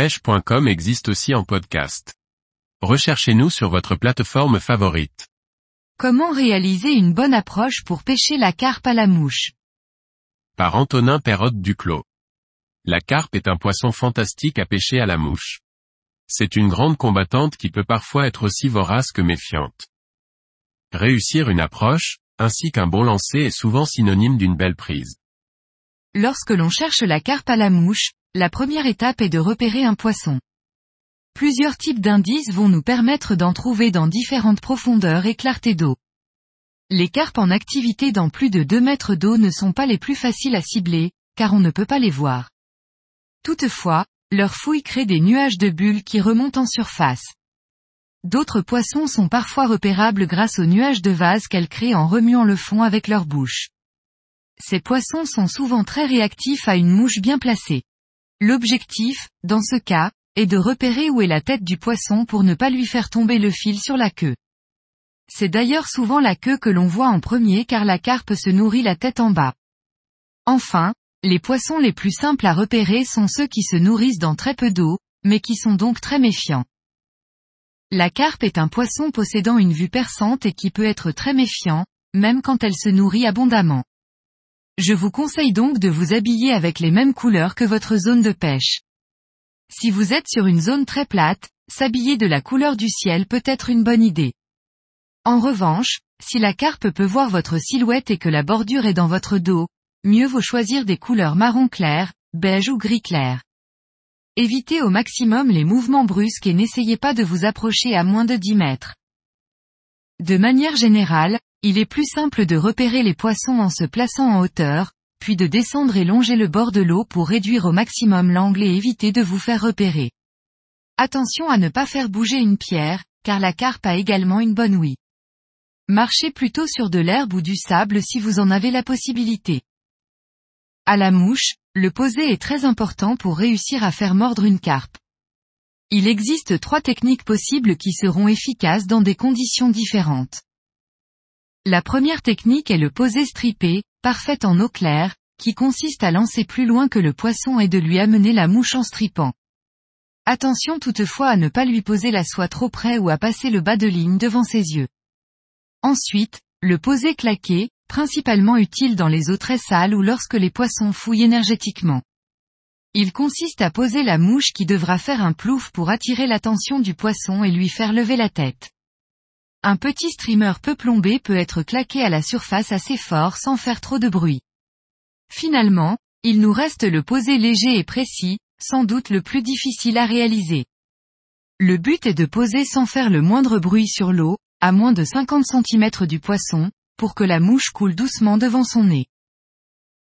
pêche.com existe aussi en podcast. Recherchez-nous sur votre plateforme favorite. Comment réaliser une bonne approche pour pêcher la carpe à la mouche? Par Antonin Perrotte Duclos. La carpe est un poisson fantastique à pêcher à la mouche. C'est une grande combattante qui peut parfois être aussi vorace que méfiante. Réussir une approche, ainsi qu'un bon lancer est souvent synonyme d'une belle prise. Lorsque l'on cherche la carpe à la mouche, la première étape est de repérer un poisson. Plusieurs types d'indices vont nous permettre d'en trouver dans différentes profondeurs et clartés d'eau. Les carpes en activité dans plus de 2 mètres d'eau ne sont pas les plus faciles à cibler, car on ne peut pas les voir. Toutefois, leur fouille crée des nuages de bulles qui remontent en surface. D'autres poissons sont parfois repérables grâce aux nuages de vase qu'elles créent en remuant le fond avec leur bouche. Ces poissons sont souvent très réactifs à une mouche bien placée. L'objectif, dans ce cas, est de repérer où est la tête du poisson pour ne pas lui faire tomber le fil sur la queue. C'est d'ailleurs souvent la queue que l'on voit en premier car la carpe se nourrit la tête en bas. Enfin, les poissons les plus simples à repérer sont ceux qui se nourrissent dans très peu d'eau, mais qui sont donc très méfiants. La carpe est un poisson possédant une vue perçante et qui peut être très méfiant, même quand elle se nourrit abondamment. Je vous conseille donc de vous habiller avec les mêmes couleurs que votre zone de pêche. Si vous êtes sur une zone très plate, s'habiller de la couleur du ciel peut être une bonne idée. En revanche, si la carpe peut voir votre silhouette et que la bordure est dans votre dos, mieux vaut choisir des couleurs marron clair, beige ou gris clair. Évitez au maximum les mouvements brusques et n'essayez pas de vous approcher à moins de 10 mètres. De manière générale, il est plus simple de repérer les poissons en se plaçant en hauteur, puis de descendre et longer le bord de l'eau pour réduire au maximum l'angle et éviter de vous faire repérer. Attention à ne pas faire bouger une pierre, car la carpe a également une bonne ouïe. Marchez plutôt sur de l'herbe ou du sable si vous en avez la possibilité. À la mouche, le poser est très important pour réussir à faire mordre une carpe. Il existe trois techniques possibles qui seront efficaces dans des conditions différentes. La première technique est le poser strippé, parfait en eau claire, qui consiste à lancer plus loin que le poisson et de lui amener la mouche en strippant. Attention toutefois à ne pas lui poser la soie trop près ou à passer le bas de ligne devant ses yeux. Ensuite, le poser claqué, principalement utile dans les eaux très sales ou lorsque les poissons fouillent énergétiquement. Il consiste à poser la mouche qui devra faire un plouf pour attirer l'attention du poisson et lui faire lever la tête. Un petit streamer peu plombé peut être claqué à la surface assez fort sans faire trop de bruit. Finalement, il nous reste le poser léger et précis, sans doute le plus difficile à réaliser. Le but est de poser sans faire le moindre bruit sur l'eau, à moins de 50 cm du poisson, pour que la mouche coule doucement devant son nez.